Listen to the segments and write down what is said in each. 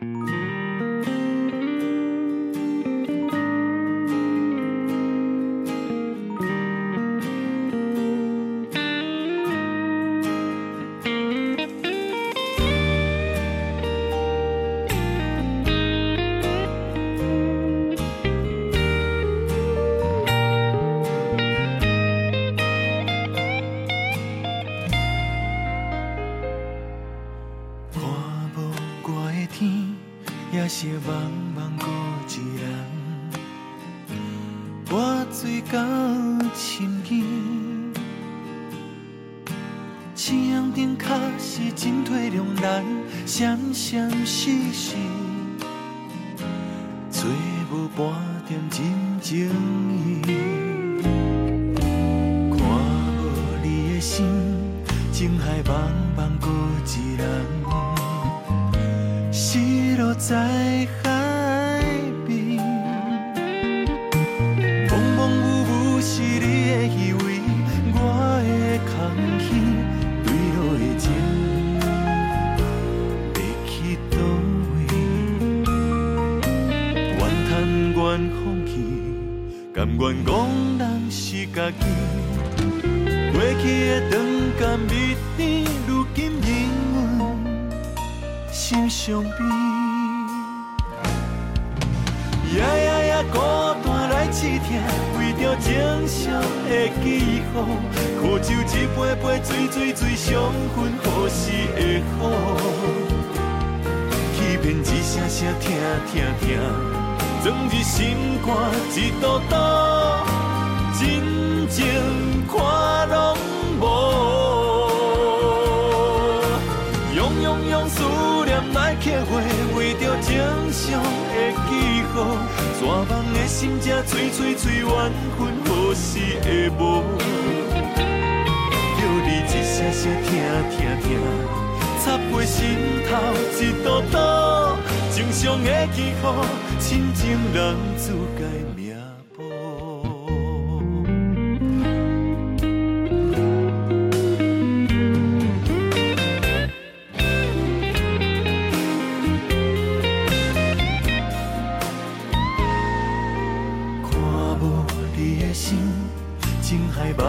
Mm-hmm. 声听听听，装入心肝一道道，真情看拢无。用用用思念来刻画，为着正常的记号，纸梦的心才吹吹吹缘分何时会无。叫你一声声听听听，插过心头一道道。平常的气候，亲情人自该命薄。看无你的心，情海茫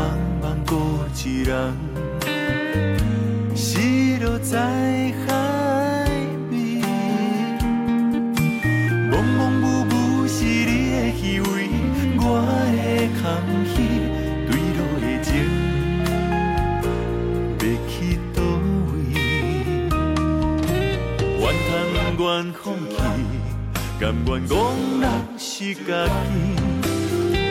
茫孤一人，死落在。甘愿憨人是家己，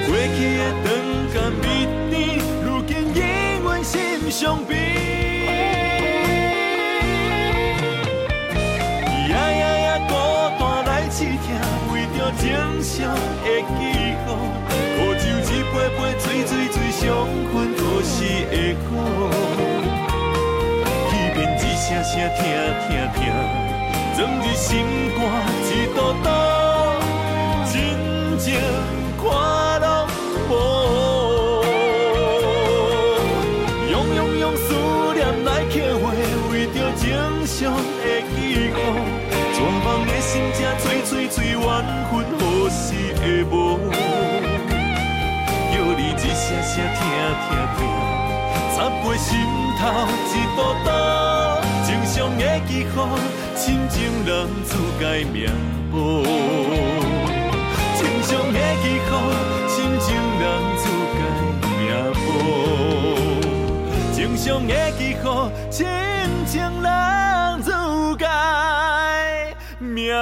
过去的长甘蜜甜，如今引阮心伤悲。夜夜夜孤单来试听，为着情伤的记号。苦酒一杯杯，醉醉醉伤痕都是会苦。欺骗一声声，疼疼疼。装在心肝一道道，真情看拢无。用用用思念来刻画，为着正常的寄托，绝望的心才做做做怨分，何时会无？叫你一声声听听听，擦过心头一道道，正常的寄。深情难自改，命薄。情伤的气候，深情难自改，命薄。情伤的气候，亲情难自改，命。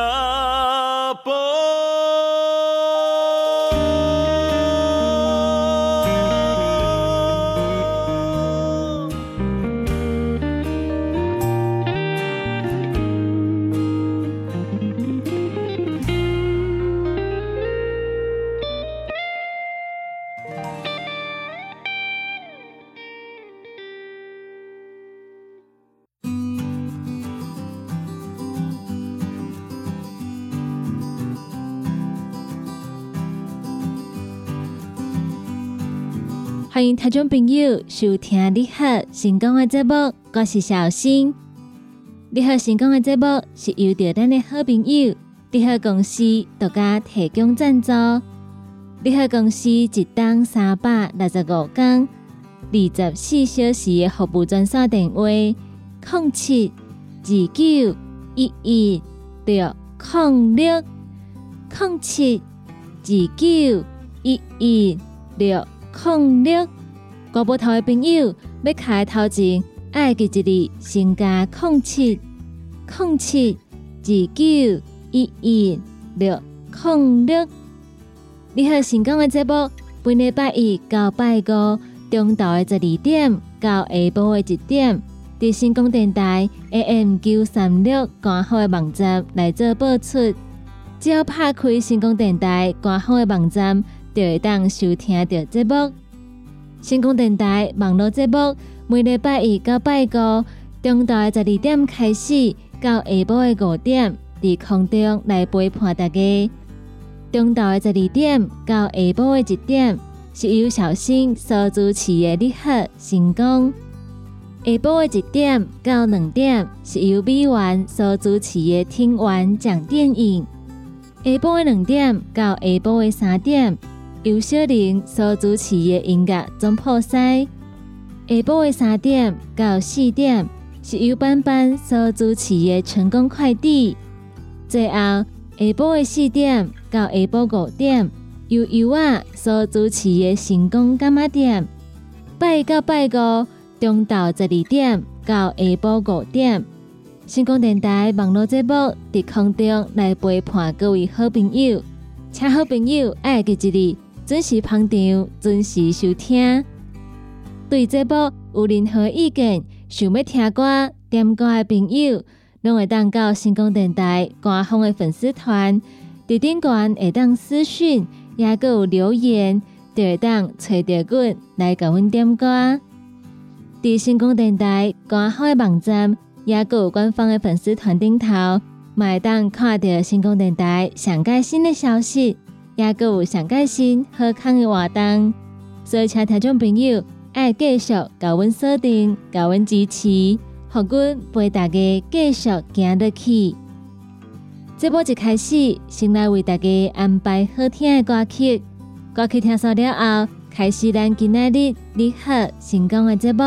听众朋友收听你好成功的节目，我是小新。你好成功的节目是由着咱的好朋友你好公司独家提供赞助。你好公司一天三百六十五天、二十四小时的服务专线电话：零七二九一一六零六零七二九一一六。零六，国宝头的朋友要开头前，爱记一字，先加零七零七二九一一六零六。你好，成功的节目，本礼拜一到拜五中昼的十二点到下晡的一点，伫成功电台 AM 九三六官方的网站来做播出。只要拍开成功电台官方的网站，就会当收听到节目。成功电台网络节目，每礼拜一到拜五中昼十二点开始，到下晡的五点，伫空中来陪伴大家。中昼的十二点到下晡的一点，是由小新所主持的你好成功；下晡的一点到两点，是由美元所主持的听完讲电影；下晡的两点到下晡的三点，由小玲所主持的音乐总破塞；下晡的三点到四点，是由班班所主持的成功快递；最后。下晡的四点到下晡五点，由尤啊所主持的成功干妈店，拜到拜五中昼十二点到下晡五点，成功电台网络节目伫空中来陪伴各位好朋友，请好朋友爱记一日，准时捧场，准时收听。对节目有任何意见，想要听歌点歌的朋友。拢会当到星光电台官方的粉丝团，伫顶端会当私讯，也有留言，就会当找到阮来甲阮点歌。伫星光电台官方的网站，也有官方的粉丝团顶头，会当看到星光电台上盖新的消息，也有上盖新好康的活动。所以，请听众朋友爱继续甲阮锁定，甲阮支持。好，阮陪大家继续行落去。这波一开始，先来为大家安排好听的歌曲。歌曲听熟了后，开始咱今日你好成功的节目。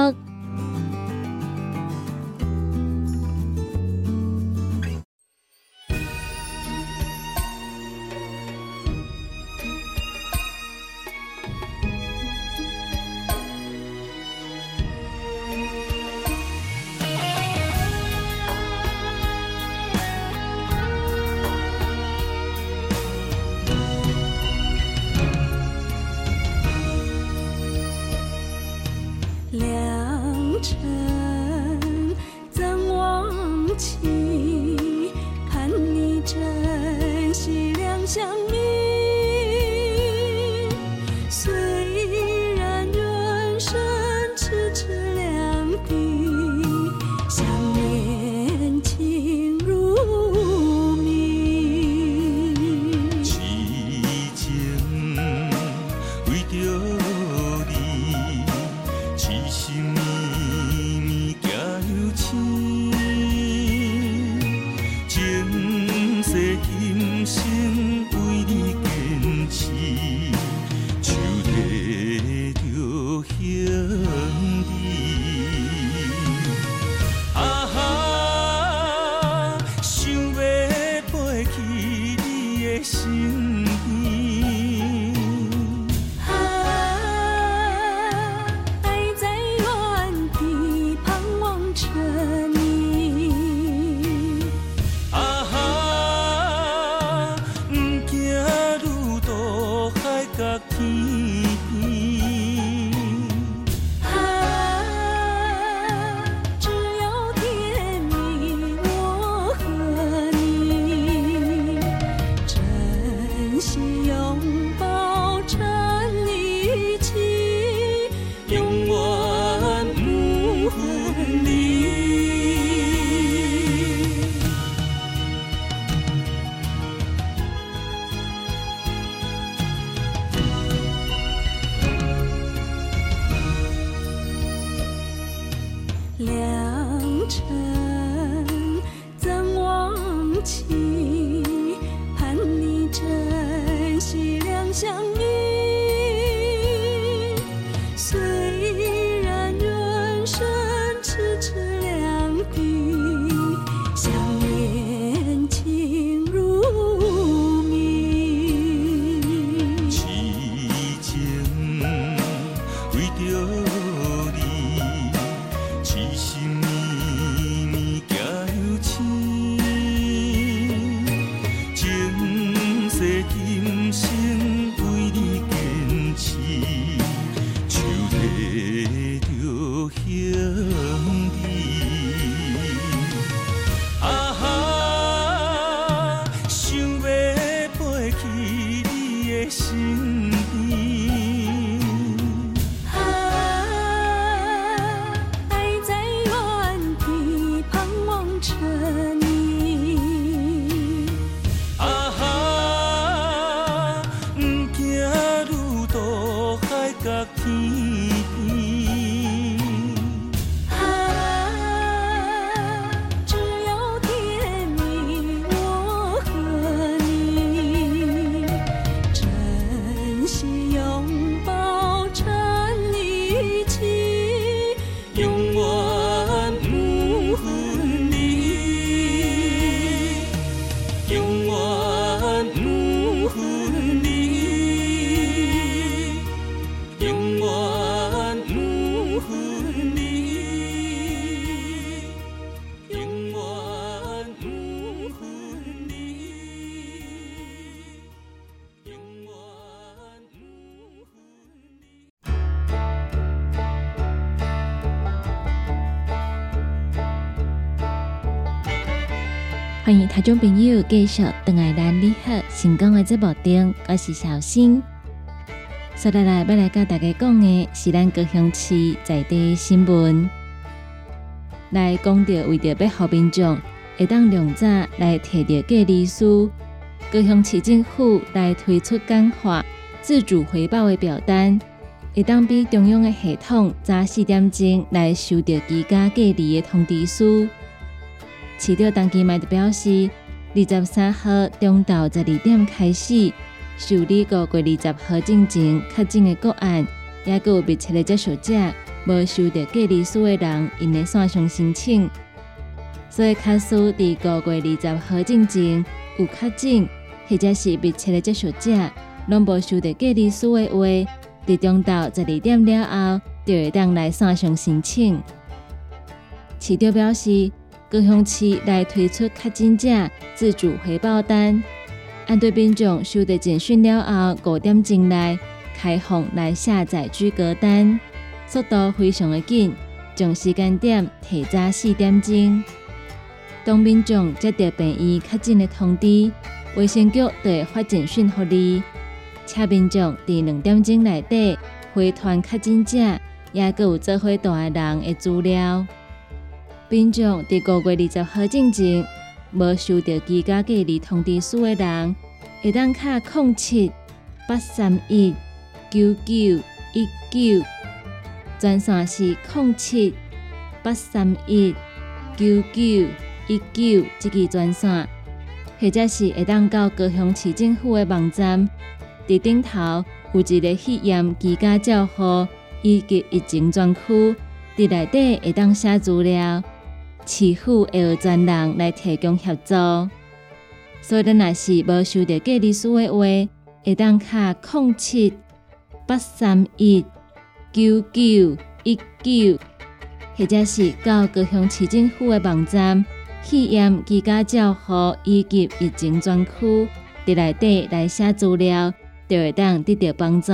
欢迎听众朋友继续等来咱你好成功的节目中，我是小新。接下来要来跟大家讲的是咱高雄市在地新闻，来讲到为着要好民众会当量早来摕到隔离书，高雄市政府来推出简化自主回报的表单，会当比中央的系统早四点钟来收到居家隔离的通知书。市长当期卖的表示，二十三号中昼十二点开始受理个月二十号进前确诊的个案，也有密切的接触者无收到隔离书的人，因的线上申请。所以，卡数伫个月二十号进前有确诊或者是密切的接触者，拢无收到隔离书的话，伫中昼十二点了后，就会当来线上申请。市长表示。高雄市来推出确诊者自主回报单，按对民众收到简讯了后五点钟内开放来下载居格单，速度非常的紧，将时间点提早四点钟。当民众接到病院确诊的通知，卫生局就会发简讯给你，请民众在两点钟内底回传确诊者，也有做伙大的人的资料。民众伫五月二十号之前无收到居家隔离通知书的人，会当卡零七八三一九九一九，专线是零七八三一九九一九即个专线，或者是会当到高雄市政府的网站，伫顶头有一个血验居家照护以及疫情专区，伫内底会当写资料。市府会有专人来提供协助，所以咱若是无收到隔离书的话，会当卡空七八三一九九一九，或者是到高雄市政府的网站体验居家照护以及疫情专区，伫内底来写资料，就会当得到帮助。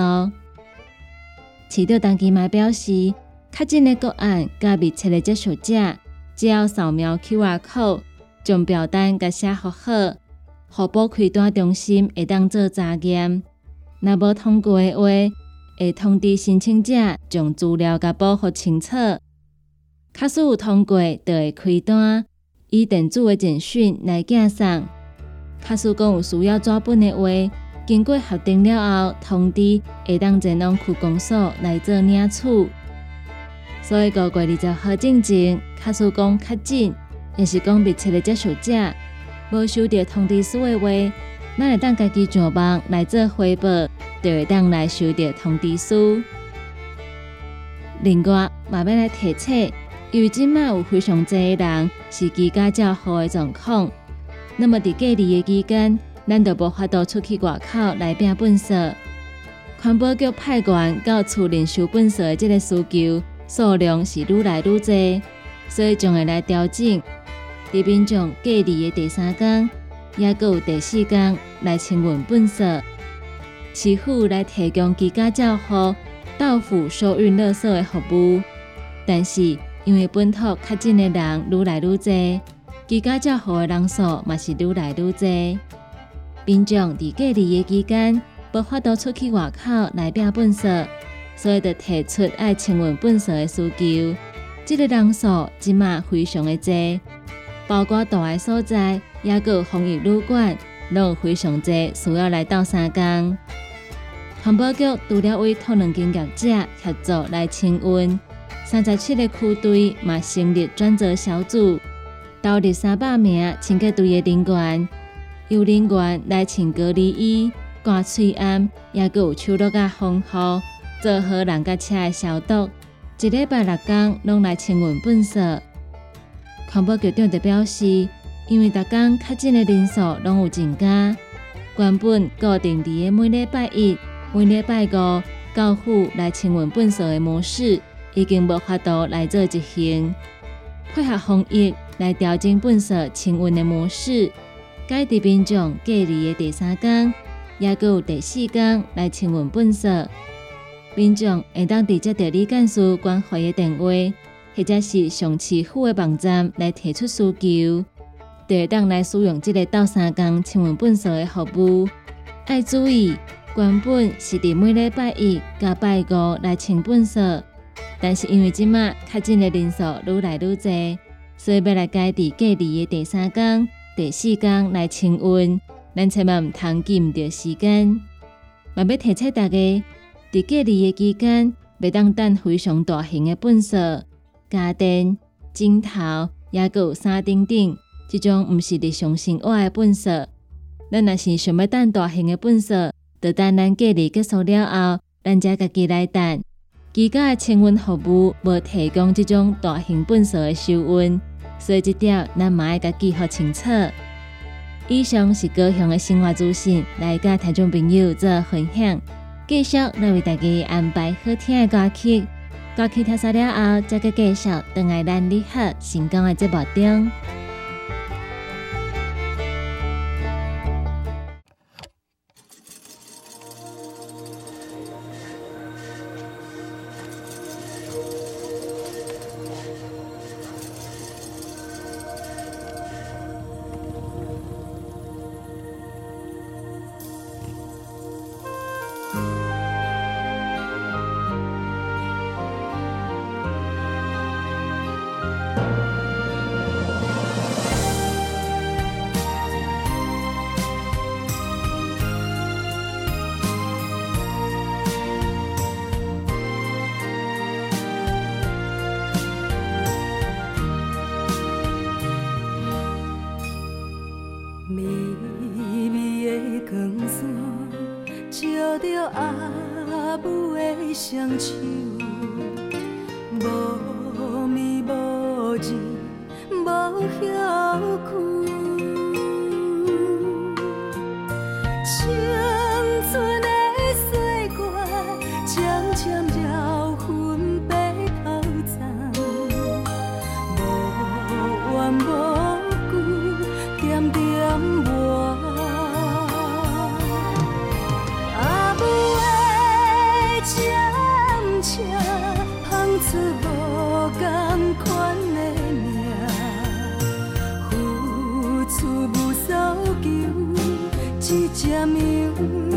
市长当期嘛表示，确诊的个案甲密切的接触者。只要扫描 QR code，将表单甲写好好，互保开单中心会当做查验。若无通过的话，会通知申请者将资料甲保护清楚。假使有通过，就会开单，以电子的简讯来寄送。假使讲有需要纸本的话，经过核定了后，通知会当前往区公所来做领取。所以，五月二十号之前，卡数讲较紧，也是讲密切的接触者，无收到通知书的话，咱会当家己上网来做汇报，就会当来收到通知书。另外，嘛要来提醒，因为今麦有非常侪人是居家照好的状况，那么伫隔离的期间，咱就无法度出去外口来拼本色。环保局派员到厝里收本色的这个需求。数量是愈来愈多，所以将会来调整。伫民众隔离的第三天，也有第四天来清运本色，市府来提供居家照护、到府收运垃圾的服务。但是因为本土确诊的人愈来愈多，居家照护的人数嘛是愈来愈多。民众伫隔离的期间，无法度出去外口来领本色。所以，就提出爱清运本色的需求。这个人数即马非常的多，包括大爱所在，也有防疫旅馆，拢有非常多需要来到三江。环保局除了为托两间业者协助来清运，三十七个区队嘛成立专责小组，投入三百名清洁队的人员，有人员来清隔离衣、挂喙安，也有手落甲防护。做好人甲车的消毒，一礼拜六天拢来清运粪扫。环保局长就表示，因为逐工确诊的人数拢有增加，原本固定伫每礼拜一、每礼拜五到府来清运粪扫的模式，已经无法度来做执行。配合防疫来调整粪扫清运的模式，改伫民众隔离的第三天，也有第四天来清运粪扫。民众会当直接到李干事关怀的电话，或者是上市府的网站来提出需求。就会当来使用这个到三工亲吻本色的服务。要注意，原本是伫每礼拜一、甲拜五来清本色，但是因为即马确诊的人数愈来愈多，所以要来改伫隔离的第三工、第四工来清运，咱千万毋通记毋着时间。嘛要提醒大家，伫隔离的期间，袂当等非常大型的粪扫、家电、镜头，也有衫顶顶，即种毋是日常生活的粪扫。咱若是想要等大型的粪扫，就等咱隔离结束了后，咱才家己来等。居家的清运服务无提供即种大型粪扫的收运，所以即点咱嘛要家己好清楚。以上是高雄的生活资讯，来甲听众朋友做分享。继续来为大家安排好听的歌曲，歌曲听完了后，再个继续等来咱你好成功的节目中。心。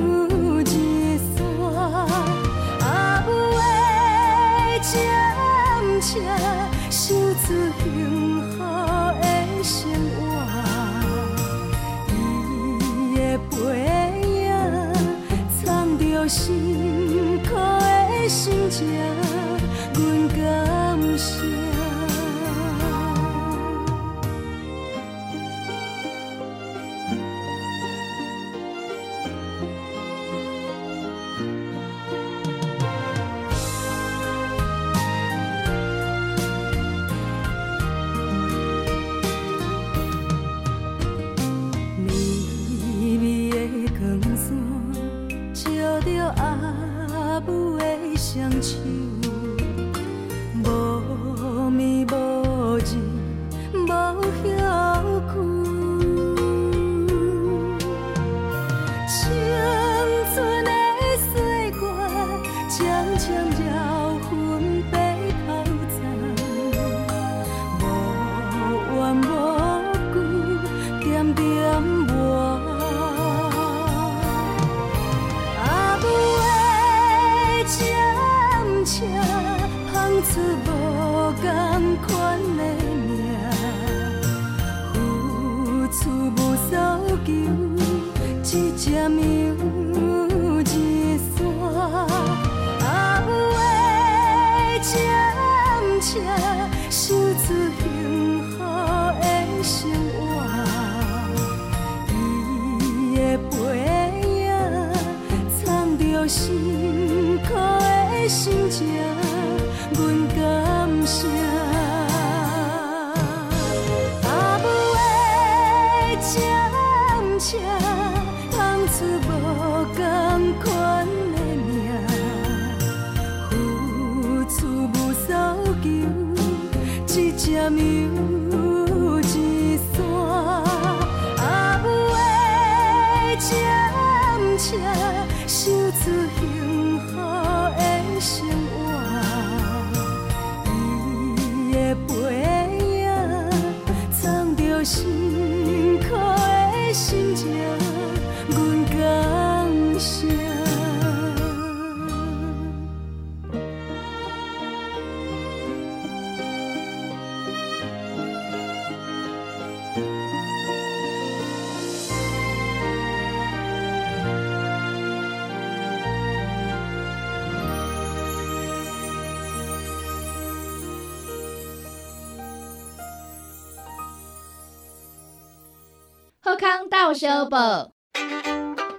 小报，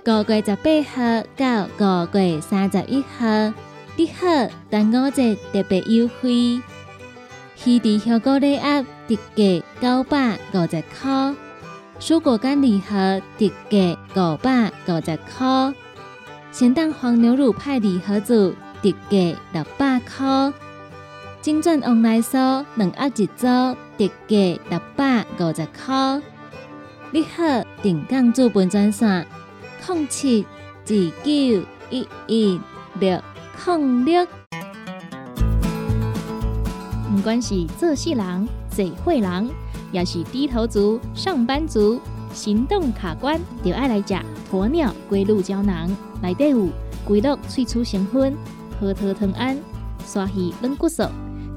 五月十八号到五月三十一号，你好，端午节特别优惠，鱼池香菇礼盒特价九百五十块，蔬果干礼盒特价五百五十块，咸蛋黄牛乳派礼盒组特价六百块，金钻旺来酥两盒一组特价六百五十块。你好，定岗资本专线：零七二九一一六零六。不管是做事人、做会人，也是低头族、上班族，行动卡关，就爱来吃鸵鸟龟鹿胶囊。内底有龟鹿萃取成分，核桃藤胺、刷鱼软骨素，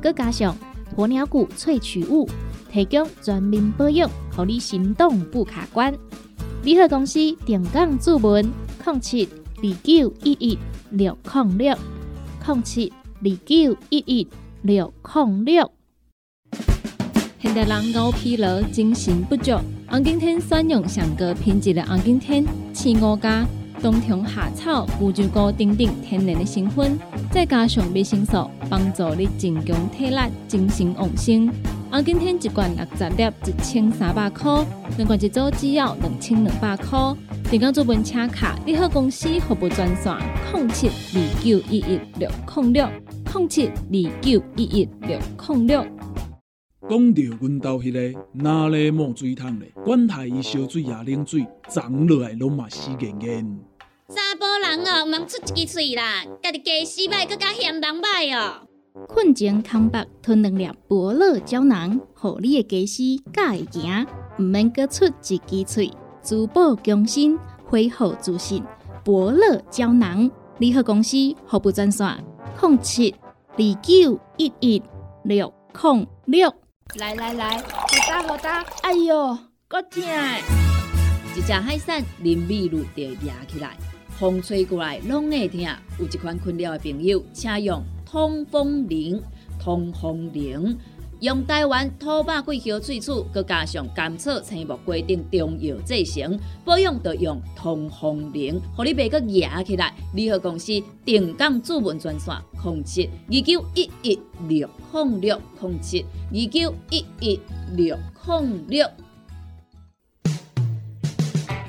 佮加上鸵鸟骨萃取物。提供全面保养，让你行动不卡关。联合公司定岗注文：零七二九一一六零六零七二九一一六零六。现代人熬疲劳，精神不足。红景天选用上个品质的红景天，青五加冬虫夏草、乌鸡膏等等天然的成分，再加上维生素，帮助你增强体力、精神旺盛。啊，今天一罐六十粒，一千三百块；两罐一组只要两千两百块。订购做本车卡，你好公司服务专线：零七二九一一六零六零七二九一一六零六。讲到阮兜迄个哪里冒水桶咧？管他伊烧水也冷水，长落来拢嘛死严严。查甫人哦，毋通出一支喙啦，家己家洗歹，更加嫌人歹哦。困前康白吞两粒伯乐胶囊，互你的家私敢会行，毋免各出一支喙，珠宝更新，恢复自信。伯乐胶囊，联合公司服务专线：零七二九一一六零六。来来来，好打好打，哎哟，够痛！一只海扇林密路就压起来，风吹过来拢会痛。有一款困扰的朋友，请用。通风灵，通风灵，用台湾土白桂花萃取，佮加上甘草、青木规定中药制成，保养要用通风灵，互你袂佮压起来。联合公司定岗主文专线：零七二九一一六零六零七二九一一六零六。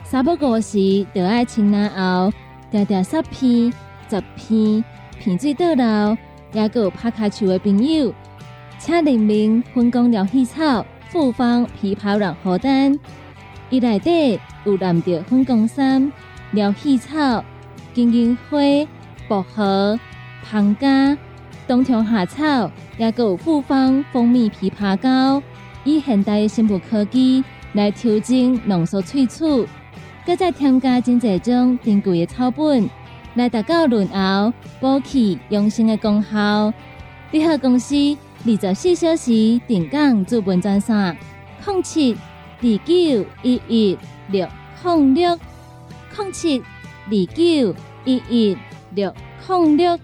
三不五时，就爱清南后，条条十片、十片，片水倒流。也有拍卡树的朋友，请联名分工疗气草、复方枇杷软荷丹，伊内底有蓝着分工三疗气草、金银花、薄荷、胖加、冬虫夏草，也有复方蜂蜜枇杷膏，以现代生物科技来调整浓缩萃取，搁再添加真济种珍贵的草本。来达到润喉、补气、养生的功效。联合公司二十四小时定岗资本专线：零七二九一一六零六零七二九一一六零六。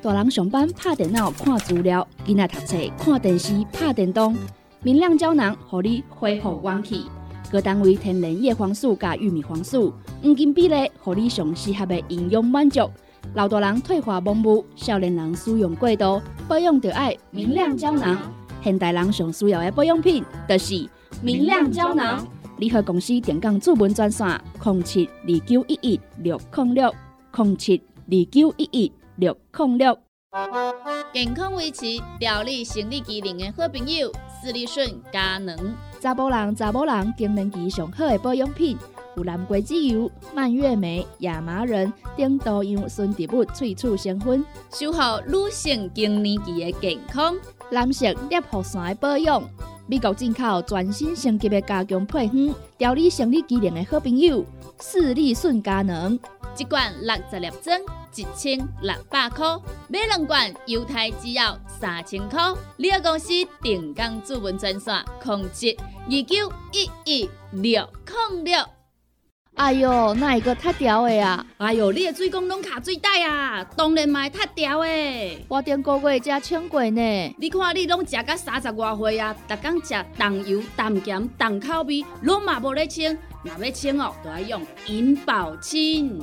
大人上班拍电脑看资料，囡仔读册看电视拍电动，明亮胶囊互你恢复元气。各单位天然叶黄素加玉米黄素，黄金比例，互你上适合的营养满足。老大人退化盲目，少年人使用过度，保养就要明亮胶囊。现代人上需要的保养品，就是明亮胶囊。联合公司电讲主文专线：零七二九一一六零六零七二九一一六零六。健康维持、调理生理机能的好朋友，斯利顺佳能。查甫人、查某人更年期上好的保养品，有蓝桂枝油、蔓越莓、亚麻仁等多样纯植物萃取成分，守护女性更年期的健康。男性尿护伞的保养，美国进口全新升级的加强配方，调理生理机能的好朋友——视力顺佳能。一罐六十粒装，一千六百块；买两罐，犹太制药三千块。你个公司定岗主文专线：控制二九一一六零六。哎哟，那一个太条的啊？哎哟，你的嘴功拢卡水袋啊，当然嘛会塌条的。我顶个月才称过呢。你看你拢食到三十外岁啊，逐工食重油、重咸、重口味，拢嘛无咧清。若要清哦，就要用银保清。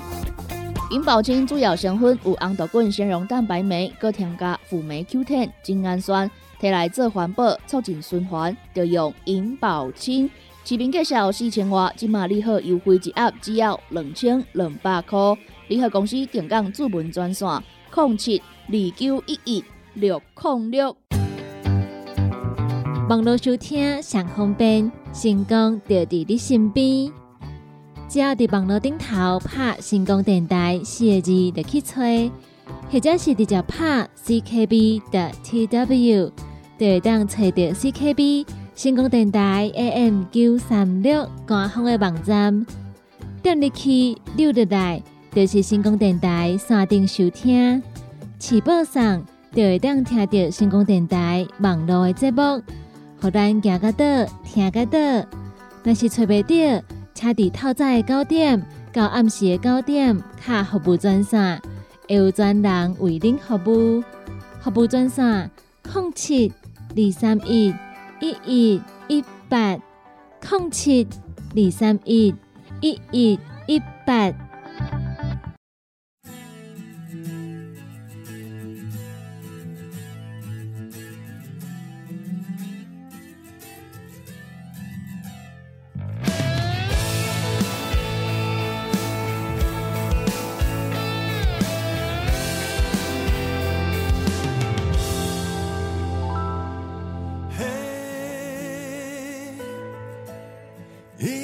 银保清主要成分有红豆滚、纤溶蛋白酶，搁添加辅酶 Q10、精氨酸，摕来做环保、促进循环，就用银保清。市面介绍四千瓦，今马利好优惠一盒只要两千两百块。联合公司定岗主文专线：零七二九一一六零六。网络收听上方便，成功就伫你身边。只要伫网络顶头拍“成功电台”四个字，就去吹，或者是直接拍 “ckb” 的 tw，就会当找到 CKB。成功电台 AM 九三六官方的网站，点入去溜入来，就是成功电台山顶收听。起播上就会当听到成功电台网络的节目，互咱行个到听个到。若是找袂到，请伫透早的九点到暗时的九点，卡服务专线，会有专人为您服务。服务专线：零七二三一。一一一八空七二三一一一一八。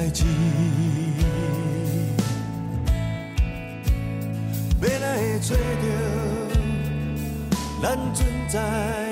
代志，未来会做着，咱存在。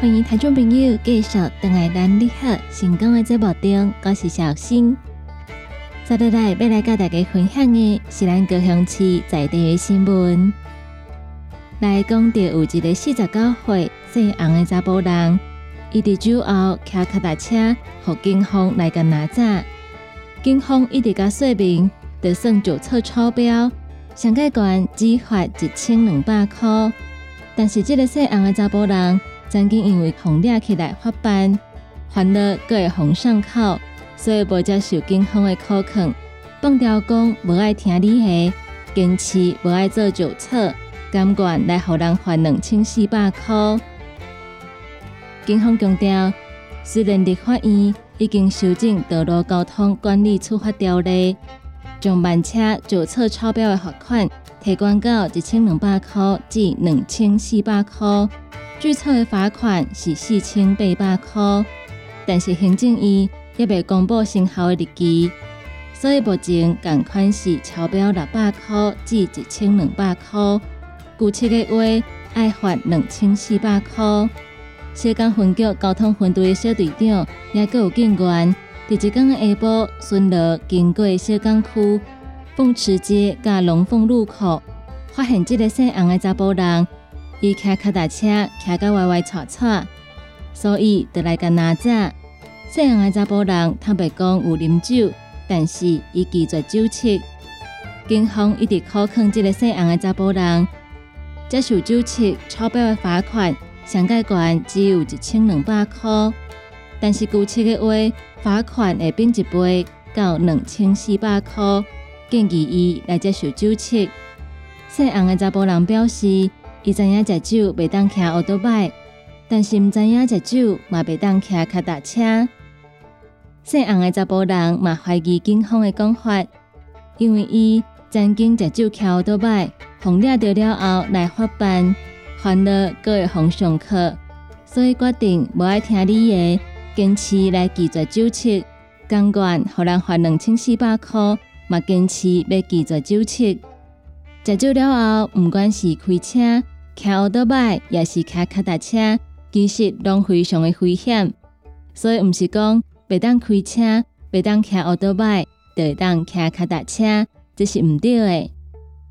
欢迎听众朋友继续等来咱你好成功的节目中，我是小新。接下来要来甲大家分享的是咱高雄市在地的新闻。来讲到有一个四十九岁姓洪的查甫人，伊伫酒后骑脚踏车，互警方来甲拿走。警方一直甲说明，得算酒测超标，上盖悬只罚一千两百块。但是这个姓洪的查甫人，曾经因为红掠起来发办，烦恼搁会红上口，所以无接受警方的考劝，放掉讲无爱听你的，坚持无爱做酒测，甘愿来互人罚两千四百块。警方强调，虽然立法院已经修正道路交通管理处罚条例，将慢车酒测超标的罚款提悬到一千两百块至两千四百块。注册的罚款是四千八百块，但是行政院也未公布生效的日期，所以目前共款是超标六百块。至一千两百块。逾七个月爱罚两千四百块。小港分局交通分队的小队长也各有警员，第一天下晡巡逻经过小港区凤池街甲龙凤路口，发现这个姓洪的查甫人。伊骑脚踏车骑到歪歪错错，所以就来甲拿走。姓洪的查甫人坦白讲有啉酒，但是伊拒绝酒测。警方一直考劝这个姓洪的查甫人接受酒测超标的罚款，上盖悬只有一千两百块，但是逾七个话罚款会变一倍到两千四百块，建议伊来接受酒测。姓洪的查甫人表示。伊知影食酒袂当骑奥多摆，但是毋知影食酒嘛袂当骑脚踏车。姓洪的查甫人嘛怀疑警方的讲法，因为伊曾经食酒骑奥多摆，红掠着了后来发班，烦恼搁会红上课，所以决定无爱听你的，坚持来拒绝酒测。甘愿互人罚两千四百块，嘛坚持要拒绝酒测。食酒了后，毋管是开车、骑奥多摆，也是骑脚踏车，其实拢非常的危险。所以毋是讲袂当开车、袂当骑奥多摆，就会当骑脚踏车，这是毋对的。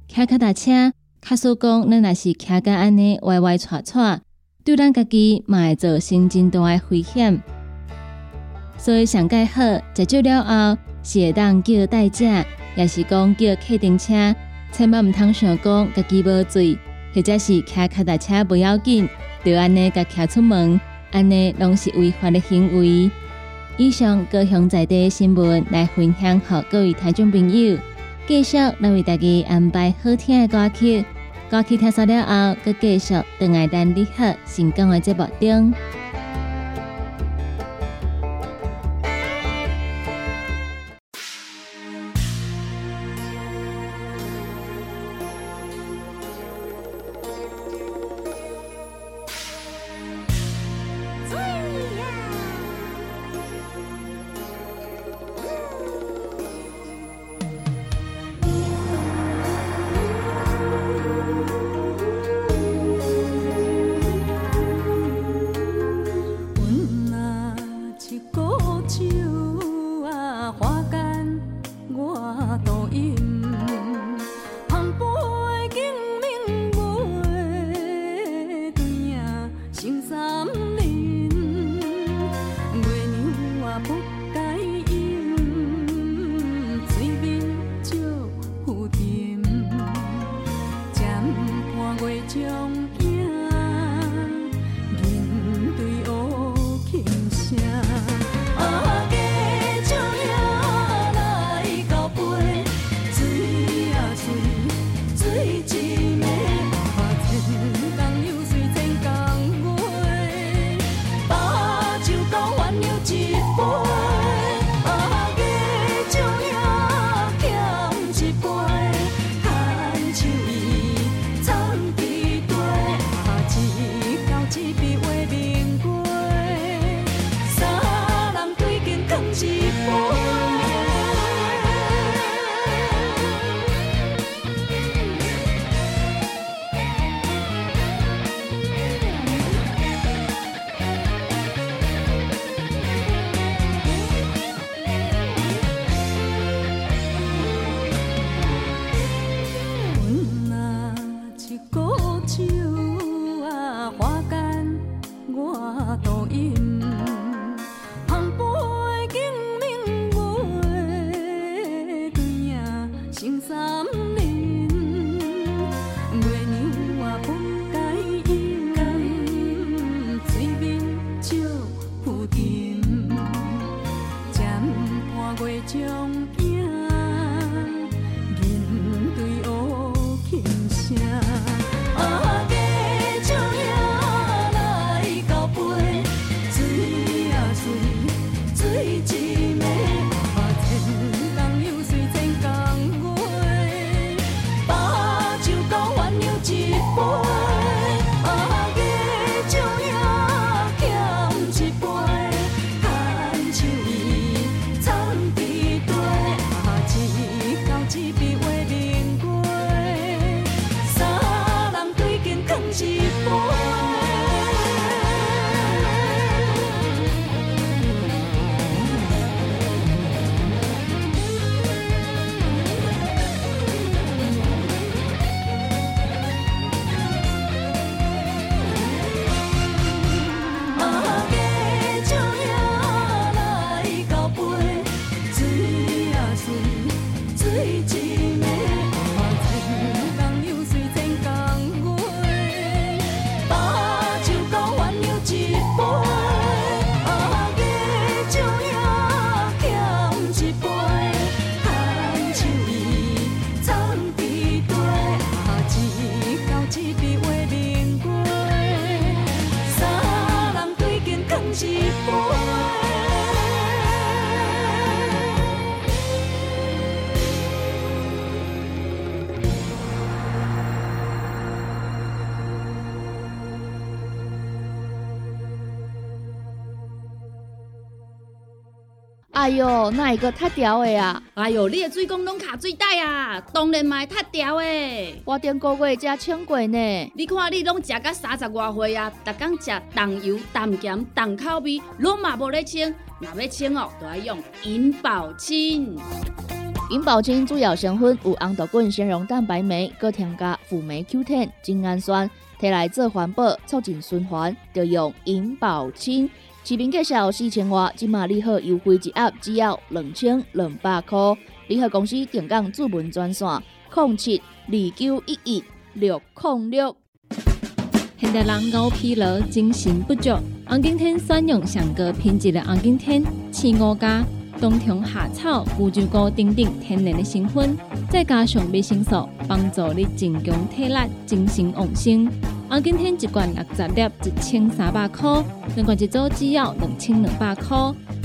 骑脚踏车，卡叔讲，咱若是骑甲安尼歪歪错错，对咱家己嘛会造成真大的危险。所以上盖好，食酒了后，是会当叫代驾，也是讲叫客停车。千万毋通想讲家己无醉，或者是骑脚踏车不要紧，就安尼甲骑出门，安尼拢是违法的行为。以上各项在地新闻来分享，给各位听众朋友，继续来为大家安排好听的歌曲。歌曲听熟了后，再继续等爱咱你好成功的节目中。哎哟，那一个太屌的啊！哎哟，你的水工拢卡水袋啊，当然嘛会塌掉的。我顶个月才请过呢。你看你拢食到三十外岁啊，逐天食重油、重咸、重口味，拢嘛无咧清。若要清哦，就要用银保清。银保清主要成分有红豆滚、纤溶蛋白酶，搁添加辅酶 Q10、精氨酸，摕来做环保、促进循环，就用银保清。市面介绍四千外，今马利好优惠一盒只要两千两百块。利好公司定岗主文专线：零七二九一一六零六。现代人熬疲劳、精神不足，红景天选用上个品质的红景天青五加冬虫夏草、乌鸡菇等等天然的成分，再加上维生素，帮助你增强体力、精神旺盛。红景天一罐六十粒，一千三百块；两罐一组只要两千两百块。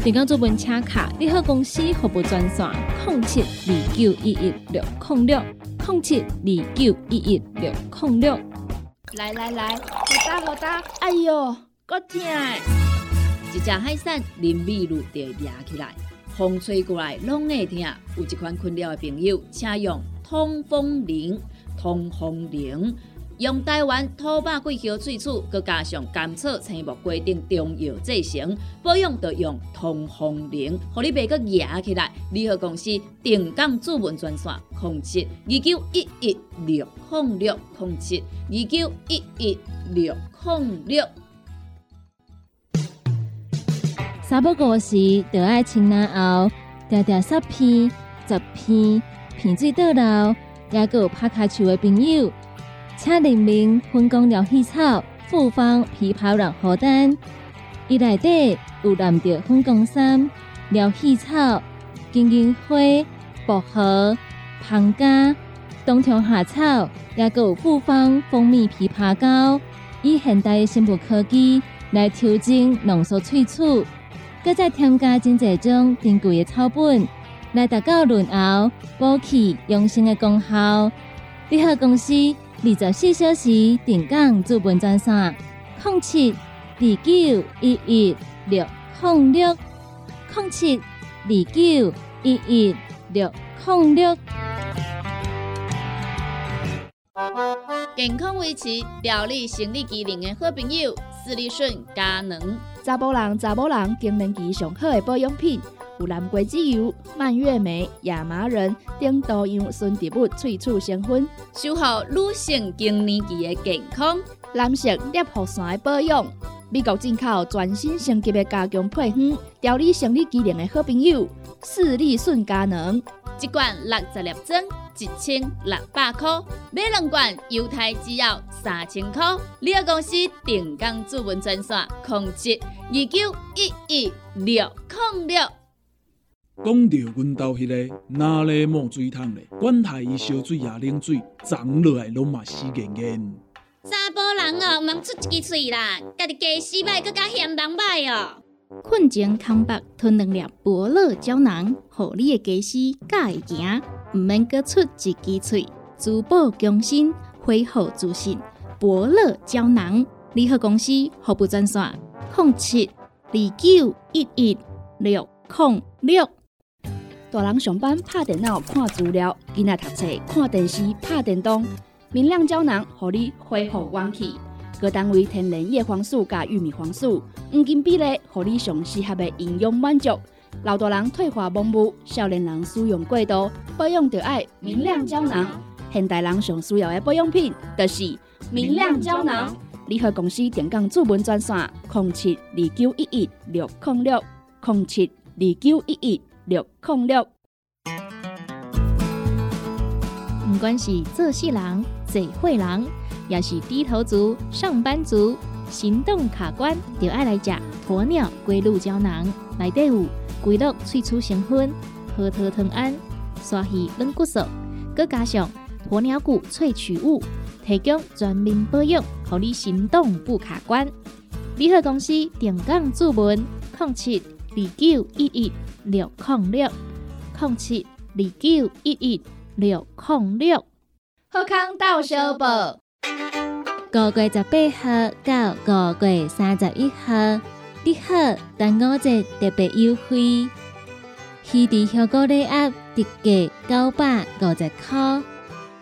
电工做文车卡，你好公司服务专线：零七二九一一六零六零七二九一一六零六。来来来，好打好打！哎哟，够痛！一只海扇淋米露就会压起来，风吹过来拢会痛。有一款困扰的朋友，请用通风铃。通风铃用台湾土白桂花萃取，佮加上甘草、青木规定中药制成，保养就用通风铃，互你袂佮压起来。联合公司定岗主文专线：零七二九一一六零六零七二九一一六零六。三不五时，就爱清凉后，常常十片、十片，片水倒流，也有拍卡球的朋友，请联名分工疗气草、复方枇杷软荷丹，伊内底有蓝着粉工衫、疗气草、金银花、薄荷、胖柑、冬虫夏草，也有复方蜂蜜枇杷膏，以现代的生物科技来调整浓缩萃取。搁再添加真济种珍贵的草本，来达到润喉、补气、养生的功效。联合公司二十四小时定岗驻本专线：零七二九一一六零六零七二九一一六零六。健康维持、调理生理机能的好朋友——斯利顺佳能。查甫人、查某人更年期上好的保养品，有蓝桂枝油、蔓越莓、亚麻仁等多样纯植物萃取成分，守护女性更年期的健康。蓝色裂护伞的保养。美国进口全新升级的加强配方，调理生理机能的好朋友——视力顺佳能。一罐六十粒装，一千六百块，买两罐犹太只要三千块。你个公司定岗主文专线：控制二九一一六零六。讲到阮兜迄个哪里冒水桶咧，管他伊烧水也冷水，长落来拢嘛死严严。查甫人哦，毋通出一支喙啦，家己家洗歹，更加嫌人歹哦。困前空腹吞两粒伯乐胶囊，互你的家私甲会行，毋免搁出一支喙。珠宝强身，恢复自信。伯乐胶囊，联合公司服务专线：零七二九一一六零六。大人上班拍电脑看资料，囡仔读册看电视拍电动，明亮胶囊互你恢复元气。各单位天然叶黄素加玉米黄素，黄金比例，互你上适合的营养满足。老大人退化盲目，少年人使用过度，保养就爱明亮胶囊。现代人上需要的保养品，就是明亮胶囊。联合公司电讲主文专线：零七二九一一六零六零七二九一一六零六。毋管是做事人、做会人，也是低头族、上班族、行动卡关，就爱来食鸵鸟龟鹿胶囊。内底有龟鹿萃取成分，核桃藤胺、鲨鱼软骨素，佮加上鸵鸟骨萃取物，提供全面保养，互你行动不卡关。联合公司定岗注文：零七二九一一六零六零七二九一一六零六。好康到小报，五月十八号到五月三十一号，你好端午节特别优惠，魚池香菇禮盒特价九百五十塊，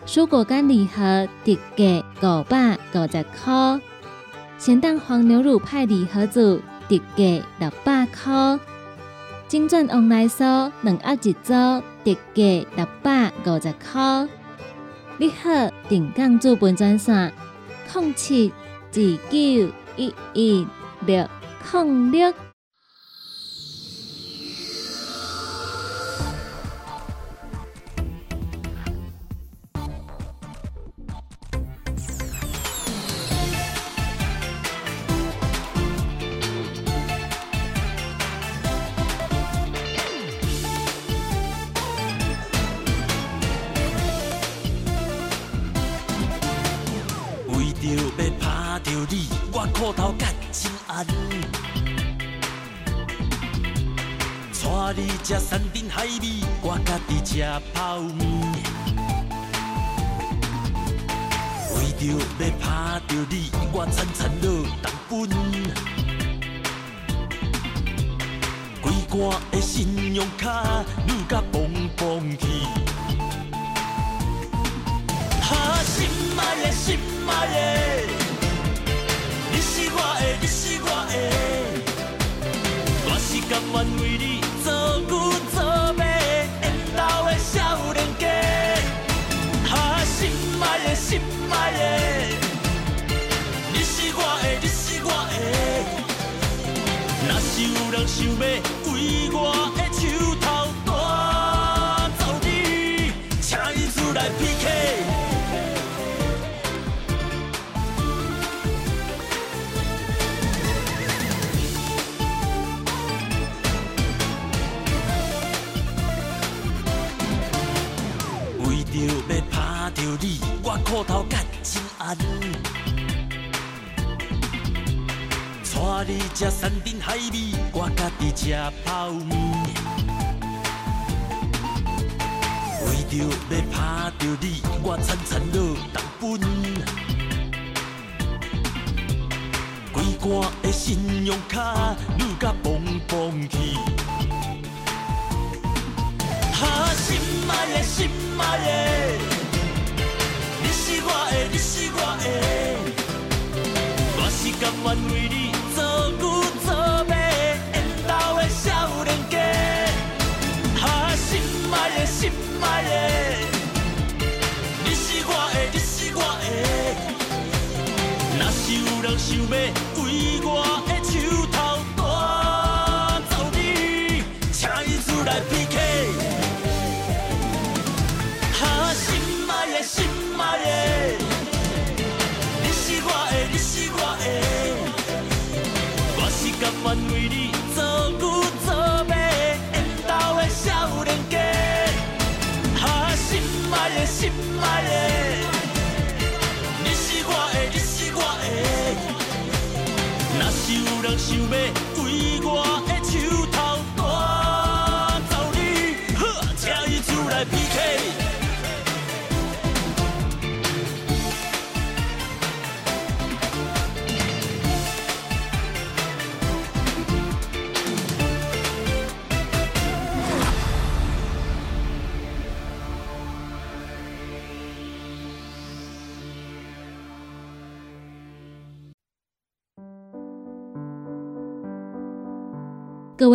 蔬果干礼盒特价五百五十塊，鹹蛋黄牛乳派礼盒组特价六百塊，金鑽旺來酥两盒一組特价六百五十塊。你好，定岗主本专线零七二九一一六零六。为我的手头带走你，请伊出来 PK。为着要拍着你，我裤头干真红。你吃山珍海味，我家己吃泡面。为着要拍着你，我餐餐落重本。规罐的信用卡，愈甲蹦蹦去。哈，心爱的，心爱的，你是我的，你是我的，我是甘愿为你的，心爱的，你是我的，你是我的，若是有人想要为我的有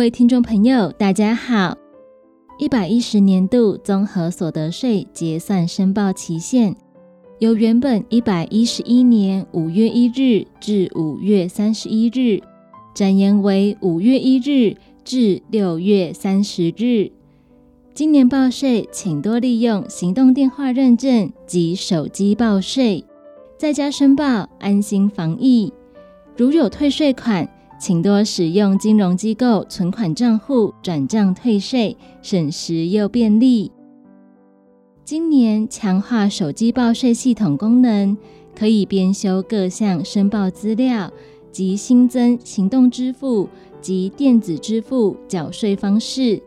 位听众朋友，大家好。一百一十年度综合所得税结算申报期限，由原本一百一十一年五月一日至五月三十一日，展延为五月一日至六月三十日。今年报税，请多利用行动电话认证及手机报税，在家申报，安心防疫。如有退税款，请多使用金融机构存款账户转账退税，省时又便利。今年强化手机报税系统功能，可以编修各项申报资料及新增行动支付及电子支付缴税方式。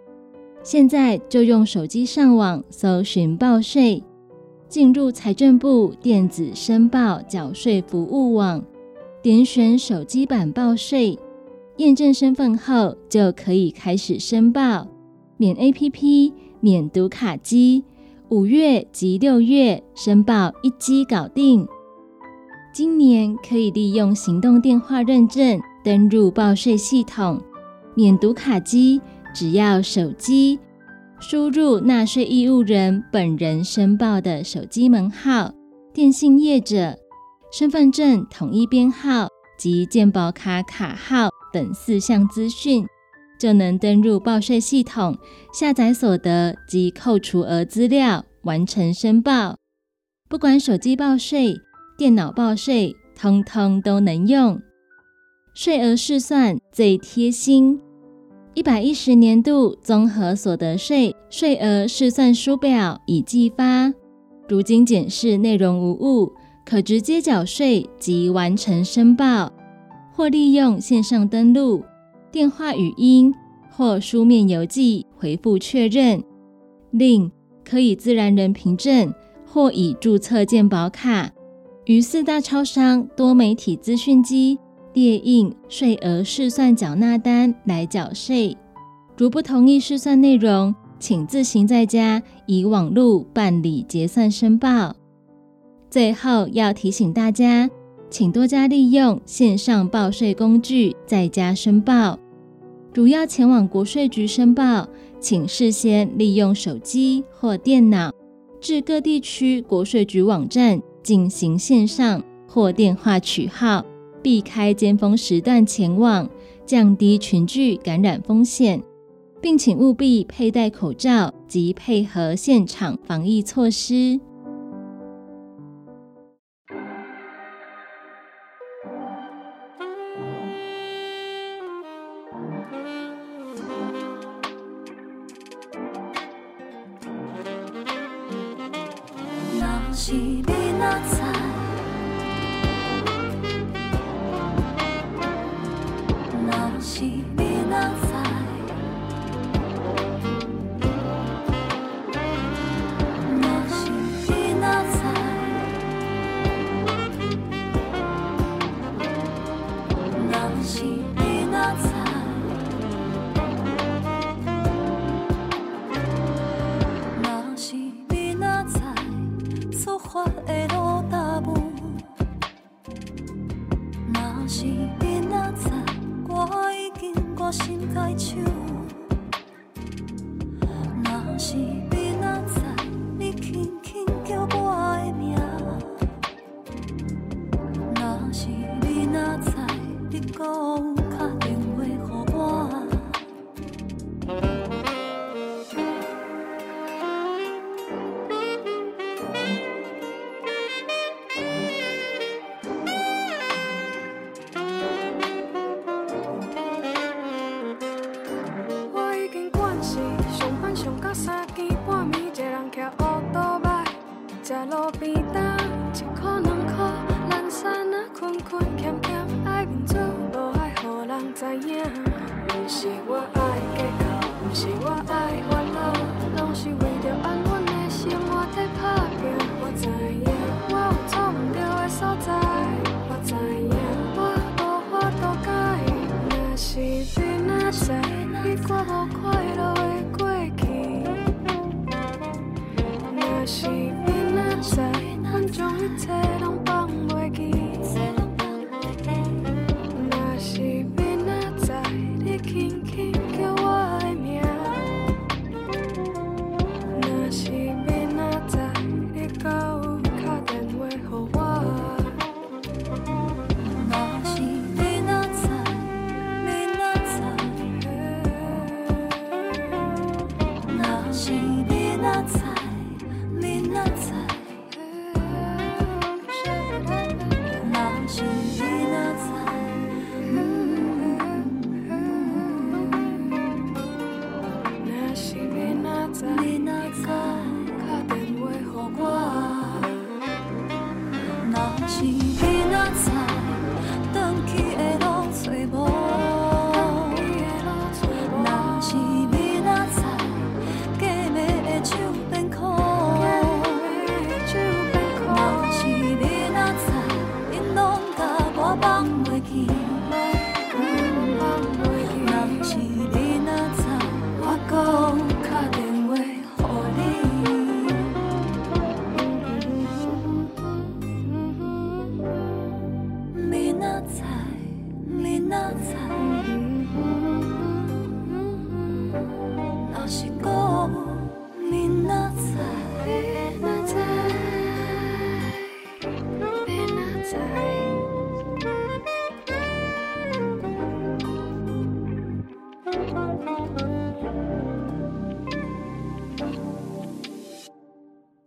现在就用手机上网搜寻报税，进入财政部电子申报缴税服务网。点选手机版报税，验证身份后就可以开始申报，免 APP，免读卡机，五月及六月申报一机搞定。今年可以利用行动电话认证登入报税系统，免读卡机，只要手机输入纳税义务人本人申报的手机门号、电信业者。身份证统一编号及健保卡卡号等四项资讯，就能登入报税系统，下载所得及扣除额资料，完成申报。不管手机报税、电脑报税，通通都能用。税额试算最贴心，一百一十年度综合所得税税额试算书表已寄发，如今检视内容无误。可直接缴税及完成申报，或利用线上登录、电话语音或书面邮寄回复确认。另可以自然人凭证或以注册健保卡，于四大超商多媒体资讯机列印税额试算缴纳单来缴税。如不同意试算内容，请自行在家以网络办理结算申报。最后要提醒大家，请多加利用线上报税工具，在家申报。如要前往国税局申报，请事先利用手机或电脑至各地区国税局网站进行线上或电话取号，避开尖峰时段前往，降低群聚感染风险，并请务必佩戴口罩及配合现场防疫措施。是你若若